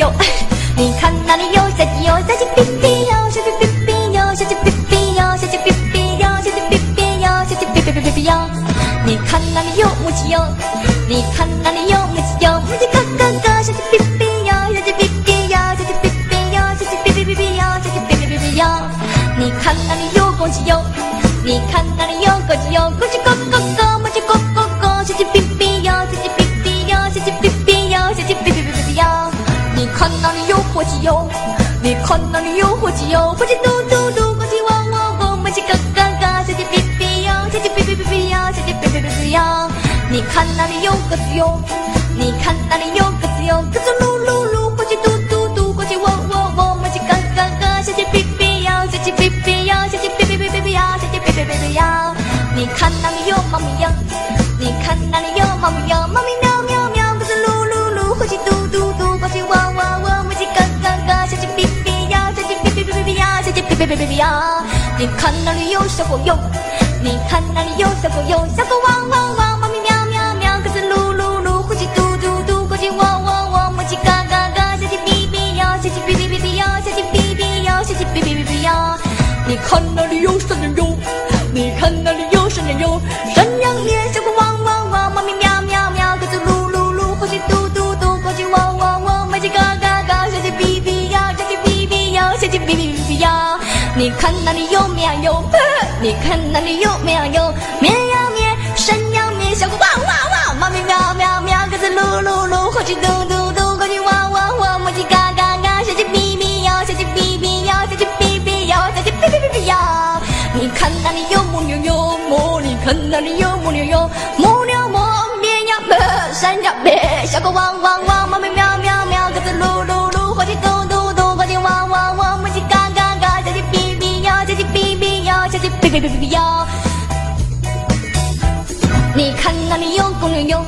有？你看那里有小鸡哟，小鸡哔哔哟，小鸡哔哔哟，小鸡哔哔哟，小鸡哔哔哟，小鸡哔哔哟，小鸡哔哔哔哔哔哟。你看那里有母鸡哟，你看那里有母鸡哟，母鸡咯咯咯，小鸡哔哔哟，小鸡哔哔哟，小鸡哔哔哟，小鸡哔哔哔哔哟，小鸡哔哔哔哔哟。你看那里有公鸡哟，你看那里有公鸡哟，公鸡咯，咯咯哟，你看那里有火鸡哟，火鸡嘟嘟嘟，公鸡汪汪汪，母鸡咯咯咯，小鸡哔哔哟，小鸡哔哔哔哔哟，小鸡哔哔哔哔哟。你看那里有鸽子哟，你看那里有鸽子哟，鸽子噜噜噜，火鸡嘟嘟嘟，公鸡汪汪汪，母鸡咯咯咯，小鸡哔哔哟，小鸡哔哔哟，小鸡哔哔哔哔哔哟，小鸡哔哔哔哔哟。你看那里有猫咪哟，你看那里有猫咪哟，猫咪别别别别呀！你看那里有小狗哟，你看那里有小狗哟，小狗汪汪汪，猫咪喵喵喵，鸽子噜噜噜，公鸡嘟嘟嘟，公鸡喔喔喔，母鸡嘎嘎嘎，小鸡哔哔呀，小鸡哔哔哔哔呀，小鸡哔哔呀，小鸡哔哔哔哔呀！你看那里有山牛。你看那里有绵羊哟，你看那里有绵羊哟，绵羊咩，山羊咩，小狗汪汪汪，猫咪喵喵喵，鸽子噜噜噜，火鸡嘟嘟嘟，公鸡汪汪汪，母鸡嘎嘎嘎，小鸡哔哔哟，小鸡哔哔哟，小鸡哔哔哟，小鸡哔哔哔哔哟。你看那里有母牛哟，母，你看那里有母牛哟，母牛么，绵羊么，山羊咩，小狗汪汪汪，你看那里有公牛哟，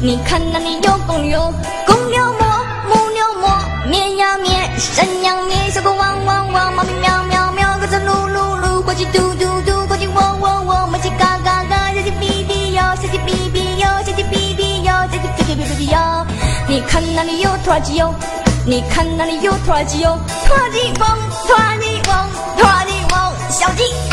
你看那里有公牛哟，公牛么，母牛么，绵羊咩，山羊咩，小狗汪汪汪，猫咪喵喵喵，鸽子噜噜噜，火鸡嘟嘟嘟，公鸡喔喔喔，母鸡嘎嘎嘎，小鸡哔哔哟，小鸡哔哔哟，小鸡哔哔哟，小鸡哔哔哔哔哟。你看那里有土耳其哟，你看那里有土耳其哟，土耳其汪，土耳其汪，土耳其汪，小鸡。